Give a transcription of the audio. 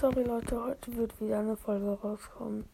Sorry Leute, heute wird wieder eine Folge rauskommen.